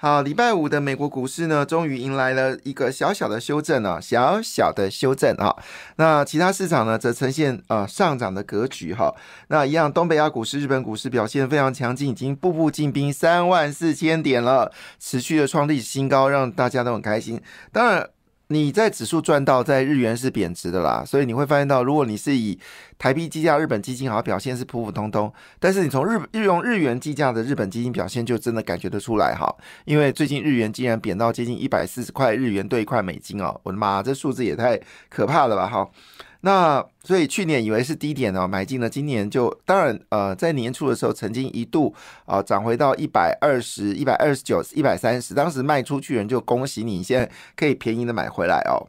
好，礼拜五的美国股市呢，终于迎来了一个小小的修正啊，小小的修正啊。那其他市场呢，则呈现呃上涨的格局哈。那一样，东北亚股市、日本股市表现非常强劲，已经步步进兵三万四千点了，持续的创历史新高，让大家都很开心。当然。你在指数赚到，在日元是贬值的啦，所以你会发现到，如果你是以台币计价，日本基金好像表现是普普通通，但是你从日日用日元计价的日本基金表现就真的感觉得出来哈，因为最近日元竟然贬到接近一百四十块日元兑一块美金哦，我的妈，这数字也太可怕了吧哈。那所以去年以为是低点哦，买进了，今年就当然呃，在年初的时候曾经一度啊涨回到一百二十一百二十九一百三十，当时卖出去人就恭喜你，现在可以便宜的买回来哦。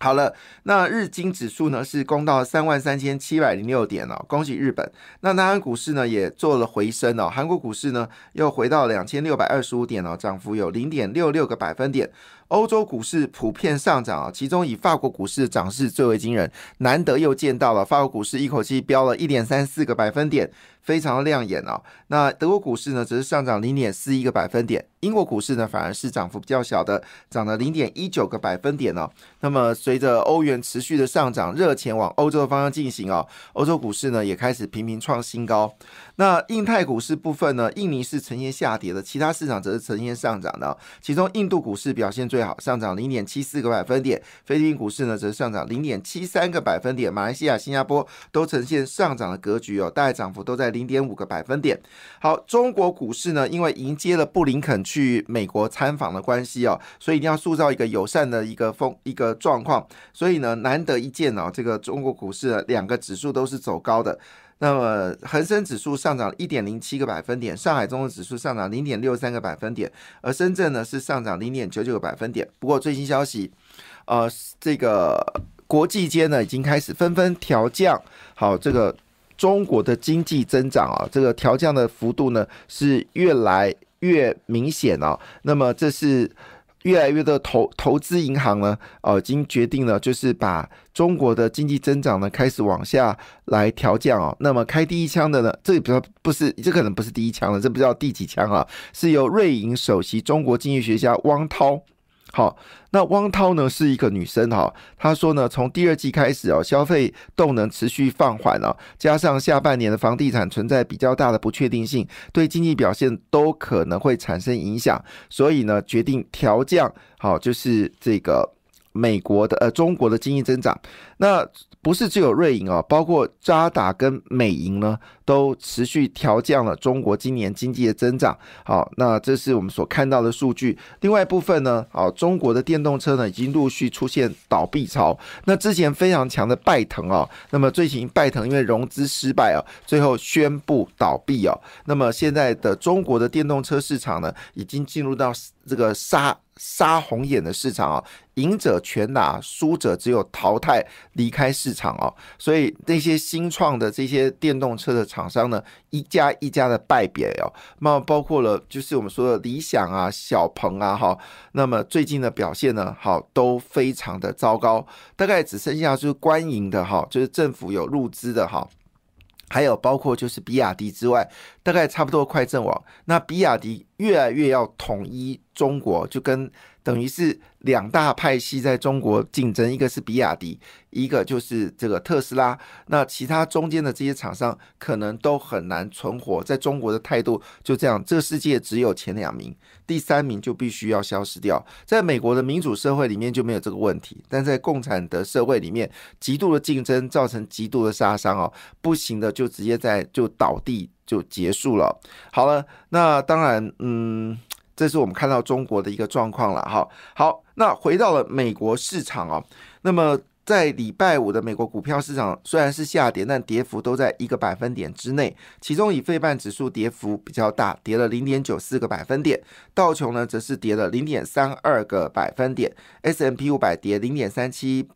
好了，那日经指数呢是攻到三万三千七百零六点哦，恭喜日本。那南韩股市呢也做了回升哦，韩国股市呢又回到两千六百二十五点哦，涨幅有零点六六个百分点。欧洲股市普遍上涨啊，其中以法国股市的涨势最为惊人，难得又见到了法国股市一口气飙了一点三四个百分点，非常的亮眼哦。那德国股市呢，则是上涨零点四一个百分点，英国股市呢反而是涨幅比较小的，涨了零点一九个百分点哦。那么随着欧元持续的上涨，热钱往欧洲的方向进行哦，欧洲股市呢也开始频频创新高。那印太股市部分呢，印尼是呈现下跌的，其他市场则是呈现上涨的，其中印度股市表现最好，上涨零点七四个百分点；菲律宾股市呢，则是上涨零点七三个百分点；马来西亚、新加坡都呈现上涨的格局哦，大概涨幅都在零点五个百分点。好，中国股市呢，因为迎接了布林肯去美国参访的关系哦，所以一定要塑造一个友善的一个风一个状况，所以呢，难得一见哦，这个中国股市两个指数都是走高的。那么恒生指数上涨一点零七个百分点，上海综合指数上涨零点六三个百分点，而深圳呢是上涨零点九九个百分点。不过最新消息，呃，这个国际间呢已经开始纷纷调降，好，这个中国的经济增长啊，这个调降的幅度呢是越来越明显啊。那么这是。越来越多投投资银行呢，呃，已经决定了，就是把中国的经济增长呢开始往下来调降哦。那么开第一枪的呢，这比较不是，这可能不是第一枪了，这不知道第几枪啊？是由瑞银首席中国经济学家汪涛。好，那汪涛呢是一个女生哈，她说呢，从第二季开始哦，消费动能持续放缓了，加上下半年的房地产存在比较大的不确定性，对经济表现都可能会产生影响，所以呢，决定调降，好，就是这个。美国的呃，中国的经济增长，那不是只有瑞银啊，包括渣打跟美银呢，都持续调降了中国今年经济的增长。好，那这是我们所看到的数据。另外一部分呢，好，中国的电动车呢，已经陆续出现倒闭潮。那之前非常强的拜腾啊，那么最近拜腾因为融资失败啊，最后宣布倒闭啊。那么现在的中国的电动车市场呢，已经进入到这个杀。杀红眼的市场啊，赢者全拿，输者只有淘汰离开市场哦。所以那些新创的这些电动车的厂商呢，一家一家的败别哦。那包括了就是我们说的理想啊、小鹏啊，哈，那么最近的表现呢，好都非常的糟糕，大概只剩下就是官营的哈，就是政府有入资的哈。还有包括就是比亚迪之外，大概差不多快阵亡。那比亚迪越来越要统一中国，就跟。等于是两大派系在中国竞争，一个是比亚迪，一个就是这个特斯拉。那其他中间的这些厂商可能都很难存活。在中国的态度就这样，这个世界只有前两名，第三名就必须要消失掉。在美国的民主社会里面就没有这个问题，但在共产的社会里面，极度的竞争造成极度的杀伤哦，不行的就直接在就倒地就结束了。好了，那当然，嗯。这是我们看到中国的一个状况了，哈。好，那回到了美国市场啊，那么在礼拜五的美国股票市场虽然是下跌，但跌幅都在一个百分点之内。其中以费半指数跌幅比较大，跌了零点九四个百分点；道琼呢则是跌了零点三二个百分点；S M P 五百跌零点三七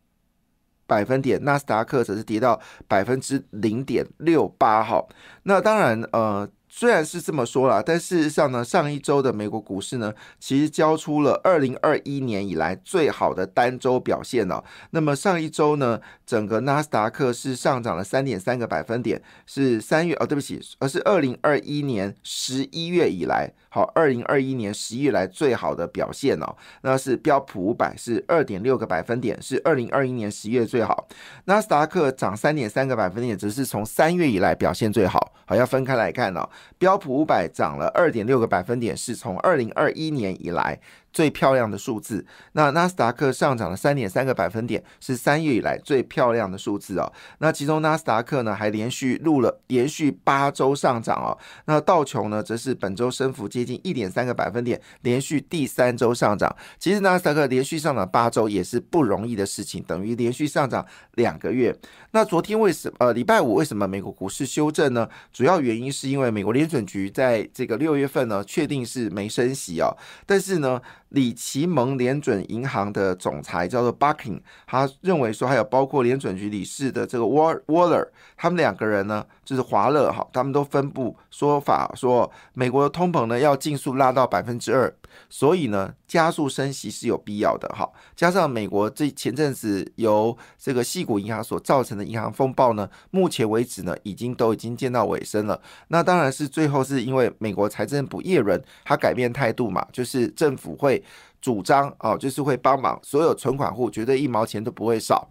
百分点；纳斯达克则是跌到百分之零点六八。哈，那当然，呃。虽然是这么说啦，但事实上呢，上一周的美国股市呢，其实交出了二零二一年以来最好的单周表现了。那么上一周呢，整个纳斯达克是上涨了三点三个百分点，是三月哦，对不起，而是二零二一年十一月以来，好，二零二一年十一月来最好的表现哦。那是标普五百是二点六个百分点，是二零二一年十一月最好。纳斯达克涨三点三个百分点，只是从三月以来表现最好。好，要分开来看哦。标普五百涨了二点六个百分点，是从二零二一年以来。最漂亮的数字，那纳斯达克上涨了三点三个百分点，是三月以来最漂亮的数字哦。那其中纳斯达克呢，还连续录了连续八周上涨哦。那道琼呢，则是本周升幅接近一点三个百分点，连续第三周上涨。其实纳斯达克连续上涨八周也是不容易的事情，等于连续上涨两个月。那昨天为什么呃礼拜五为什么美国股市修正呢？主要原因是因为美国联准局在这个六月份呢，确定是没升息哦，但是呢。里奇蒙联准银行的总裁叫做 Bucking，他认为说还有包括联准局理事的这个 War Waller，他们两个人呢，就是华勒哈，他们都分布说法说，美国的通膨呢要尽速拉到百分之二，所以呢加速升息是有必要的哈。加上美国这前阵子由这个细谷银行所造成的银行风暴呢，目前为止呢已经都已经见到尾声了。那当然是最后是因为美国财政部耶伦他改变态度嘛，就是政府会。主张哦，就是会帮忙所有存款户，绝对一毛钱都不会少。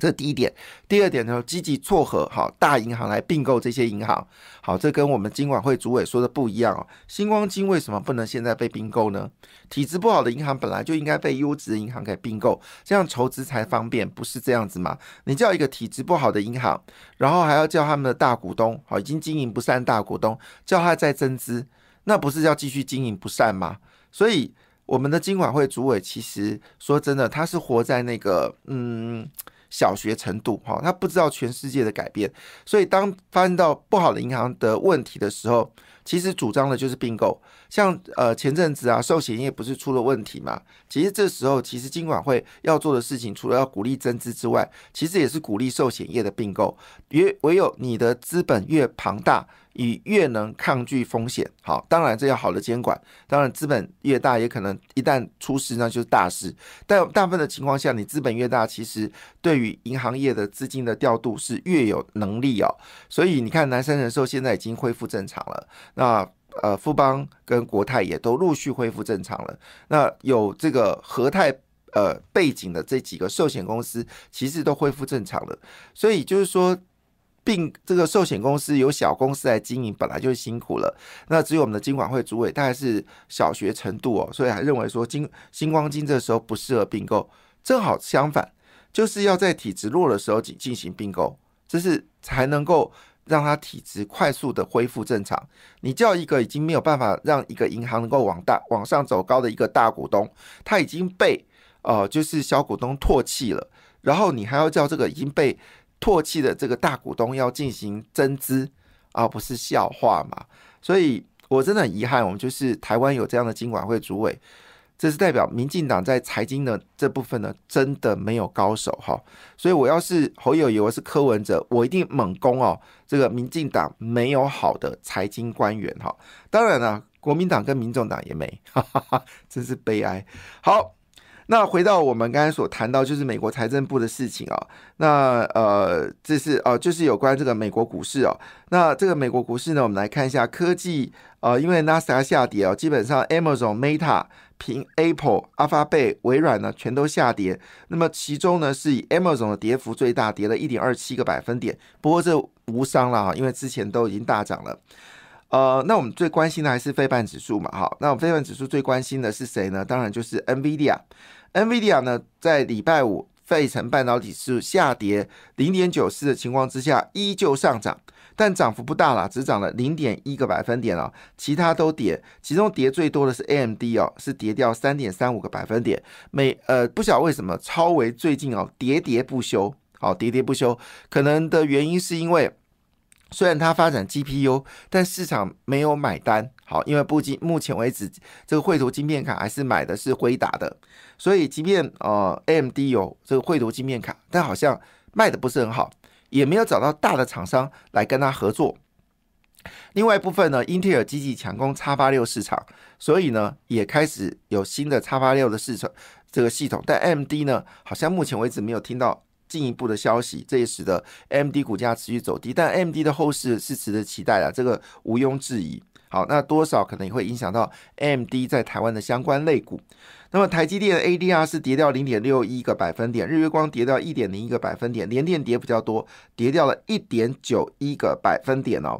这是第一点。第二点呢，积极撮合好大银行来并购这些银行。好，这跟我们金管会主委说的不一样哦。星光金为什么不能现在被并购呢？体质不好的银行本来就应该被优质的银行给并购，这样筹资才方便，不是这样子吗？你叫一个体质不好的银行，然后还要叫他们的大股东，好，已经经营不善大股东，叫他再增资，那不是要继续经营不善吗？所以。我们的金管会主委其实说真的，他是活在那个嗯小学程度哈，他不知道全世界的改变，所以当发生到不好的银行的问题的时候，其实主张的就是并购。像呃前阵子啊，寿险业不是出了问题嘛？其实这时候其实金管会要做的事情，除了要鼓励增资之外，其实也是鼓励寿险业的并购。越唯有你的资本越庞大。你越能抗拒风险，好，当然这要好的监管，当然资本越大，也可能一旦出事那就是大事。但大部分的情况下，你资本越大，其实对于银行业的资金的调度是越有能力哦。所以你看，南山人寿现在已经恢复正常了，那呃富邦跟国泰也都陆续恢复正常了。那有这个和泰呃背景的这几个寿险公司，其实都恢复正常了。所以就是说。并这个寿险公司由小公司来经营，本来就辛苦了。那只有我们的金管会主委大概是小学程度哦，所以还认为说金星光金这时候不适合并购。正好相反，就是要在体质弱的时候进进行并购，这是才能够让他体质快速的恢复正常。你叫一个已经没有办法让一个银行能够往大往上走高的一个大股东，他已经被呃就是小股东唾弃了，然后你还要叫这个已经被。唾弃的这个大股东要进行增资，而不是笑话嘛？所以我真的很遗憾，我们就是台湾有这样的金管会主委，这是代表民进党在财经的这部分呢，真的没有高手哈。所以我要是侯友谊，我是柯文哲，我一定猛攻哦。这个民进党没有好的财经官员哈，当然了，国民党跟民众党也没，哈哈哈，真是悲哀。好。那回到我们刚才所谈到，就是美国财政部的事情啊。那呃，这是呃，就是有关这个美国股市哦。那这个美国股市呢，我们来看一下科技呃，因为纳斯达下跌哦，基本上 Amazon、Meta、苹 Apple、阿发贝、微软呢全都下跌。那么其中呢，是以 Amazon 的跌幅最大，跌了一点二七个百分点。不过这无伤了哈，因为之前都已经大涨了。呃，那我们最关心的还是非半指数嘛，哈。那我们非半指数最关心的是谁呢？当然就是 NVIDIA。NVIDIA 呢，在礼拜五费城半导体是下跌零点九四的情况之下，依旧上涨，但涨幅不大了，只涨了零点一个百分点了，其他都跌，其中跌最多的是 AMD 哦，是跌掉三点三五个百分点。每呃，不晓得为什么超维最近哦喋喋不休，好喋喋不休，可能的原因是因为。虽然它发展 GPU，但市场没有买单。好，因为不仅目前为止，这个绘图晶片卡还是买的是辉达的，所以即便呃 AMD 有这个绘图晶片卡，但好像卖的不是很好，也没有找到大的厂商来跟他合作。另外一部分呢，英特尔积极强攻叉八六市场，所以呢也开始有新的叉八六的市场这个系统。但 AMD 呢，好像目前为止没有听到进一步的消息，这也使得 MD 股价持续走低。但 MD 的后市是值得期待的，这个毋庸置疑。好，那多少可能也会影响到 MD 在台湾的相关类股。那么台积电的 ADR 是跌掉零点六一个百分点，日月光跌掉一点零一个百分点，联电跌比较多，跌掉了一点九一个百分点哦。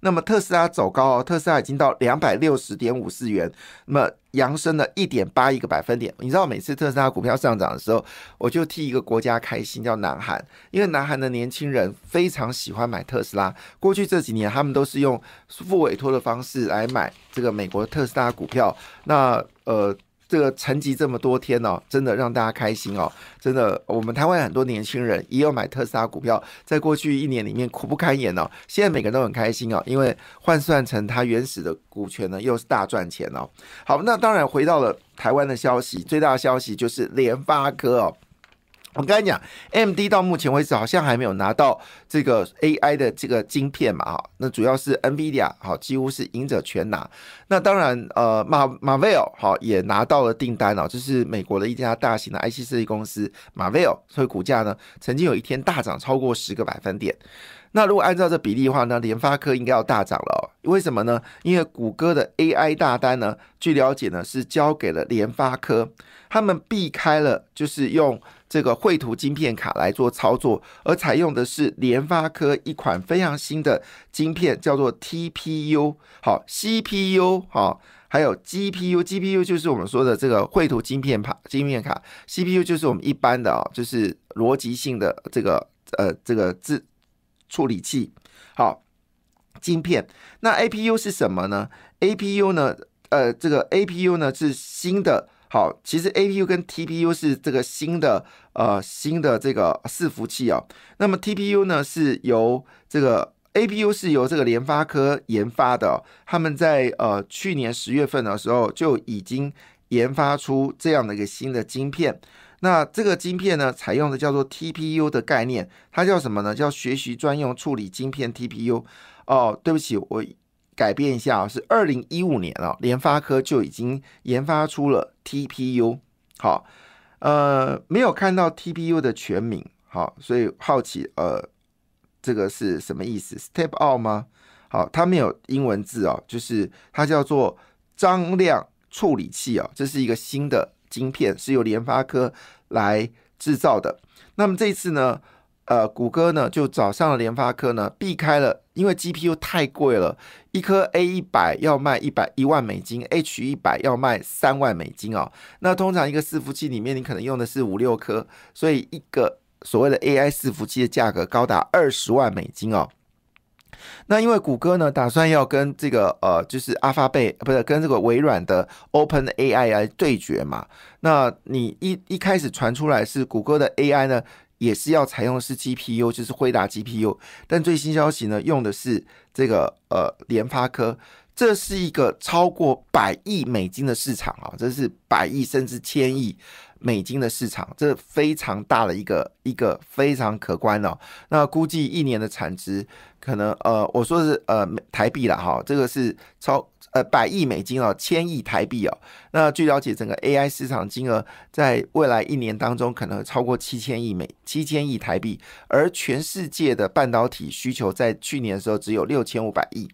那么特斯拉走高哦，特斯拉已经到两百六十点五四元，那么扬升了一点八一个百分点。你知道每次特斯拉股票上涨的时候，我就替一个国家开心，叫南韩，因为南韩的年轻人非常喜欢买特斯拉。过去这几年，他们都是用付委托的方式来买这个美国特斯拉股票。那呃。这个沉寂这么多天哦，真的让大家开心哦！真的，我们台湾很多年轻人也有买特斯拉股票，在过去一年里面苦不堪言哦。现在每个人都很开心哦，因为换算成它原始的股权呢，又是大赚钱哦。好，那当然回到了台湾的消息，最大的消息就是联发科哦。我刚才讲，M D 到目前为止好像还没有拿到这个 A I 的这个晶片嘛，哈，那主要是 N V I D I A 好，几乎是赢者全拿。那当然，呃，马马 v e l 好也拿到了订单哦，就是美国的一家大型的 I C 设计公司马 v e l 所以股价呢曾经有一天大涨超过十个百分点。那如果按照这比例的话呢，联发科应该要大涨了。为什么呢？因为谷歌的 A I 大单呢，据了解呢是交给了联发科，他们避开了就是用。这个绘图晶片卡来做操作，而采用的是联发科一款非常新的晶片，叫做 TPU。好，CPU 好，还有 GPU，GPU 就是我们说的这个绘图晶片卡，晶片卡，CPU 就是我们一般的啊，就是逻辑性的这个呃这个字处理器。好，晶片。那 APU 是什么呢？APU 呢？呃，这个 APU 呢是新的。好，其实 A P U 跟 T P U 是这个新的呃新的这个伺服器哦。那么 T P U 呢是由这个 A P U 是由这个联发科研发的。他们在呃去年十月份的时候就已经研发出这样的一个新的晶片。那这个晶片呢，采用的叫做 T P U 的概念，它叫什么呢？叫学习专用处理晶片 T P U。哦，对不起，我。改变一下啊，是二零一五年啊，联发科就已经研发出了 TPU。好，呃，没有看到 TPU 的全名，好，所以好奇，呃，这个是什么意思？Step out 吗？好，它没有英文字哦，就是它叫做张量处理器啊，这是一个新的晶片，是由联发科来制造的。那么这次呢？呃，谷歌呢就找上了联发科呢，避开了，因为 GPU 太贵了，一颗 A 一百要卖一百一万美金，H 一百要卖三万美金哦。那通常一个伺服器里面，你可能用的是五六颗，所以一个所谓的 AI 伺服器的价格高达二十万美金哦。那因为谷歌呢打算要跟这个呃，就是阿发贝不是跟这个微软的 Open AI 来对决嘛？那你一一开始传出来是谷歌的 AI 呢？也是要采用的是 GPU，就是辉达 GPU，但最新消息呢，用的是这个呃联发科，这是一个超过百亿美金的市场啊，这是百亿甚至千亿。美金的市场，这非常大的一个一个非常可观哦。那估计一年的产值可能呃，我说是呃台币了哈，这个是超呃百亿美金哦，千亿台币哦。那据了解，整个 AI 市场金额在未来一年当中可能超过七千亿美七千亿台币，而全世界的半导体需求在去年的时候只有六千五百亿。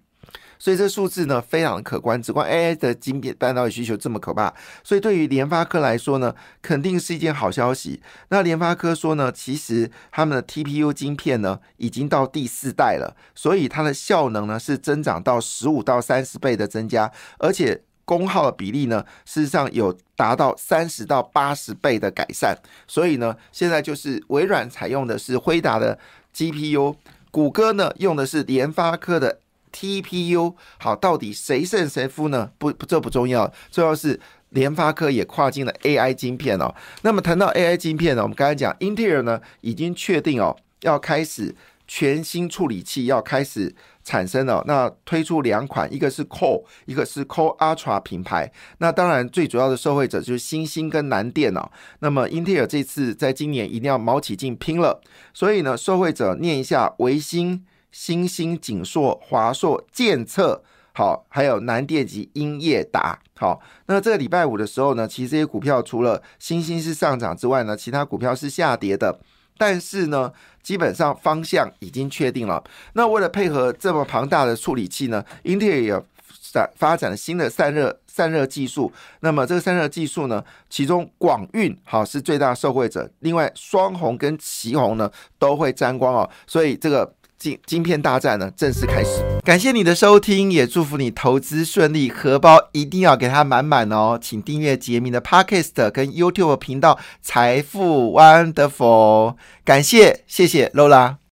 所以这数字呢非常可观，只光 AI 的晶片半导体需求这么可怕，所以对于联发科来说呢，肯定是一件好消息。那联发科说呢，其实他们的 TPU 晶片呢已经到第四代了，所以它的效能呢是增长到十五到三十倍的增加，而且功耗的比例呢事实上有达到三十到八十倍的改善。所以呢，现在就是微软采用的是辉达的 GPU，谷歌呢用的是联发科的。TPU 好，到底谁胜谁负呢？不，这不重要，重要是联发科也跨进了 AI 晶片哦。那么谈到 AI 晶片呢，我们刚才讲英特尔呢已经确定哦，要开始全新处理器要开始产生了。那推出两款，一个是 Core，一个是 Core Ultra 品牌。那当然最主要的受惠者就是星星跟南电哦。那么英特尔这次在今年一定要卯起劲拼了，所以呢，受惠者念一下维新。新兴、景硕、华硕、建策，好，还有南电及英业达。好，那这个礼拜五的时候呢，其实这些股票除了新兴是上涨之外呢，其他股票是下跌的。但是呢，基本上方向已经确定了。那为了配合这么庞大的处理器呢，英特尔也展发展了新的散热散热技术。那么这个散热技术呢，其中广运好是最大受惠者，另外双红跟旗红呢都会沾光哦。所以这个。晶晶片大战呢正式开始，感谢你的收听，也祝福你投资顺利，荷包一定要给它满满哦！请订阅杰明的 Podcast 跟 YouTube 频道财富 Wonderful，感谢谢谢 Lola。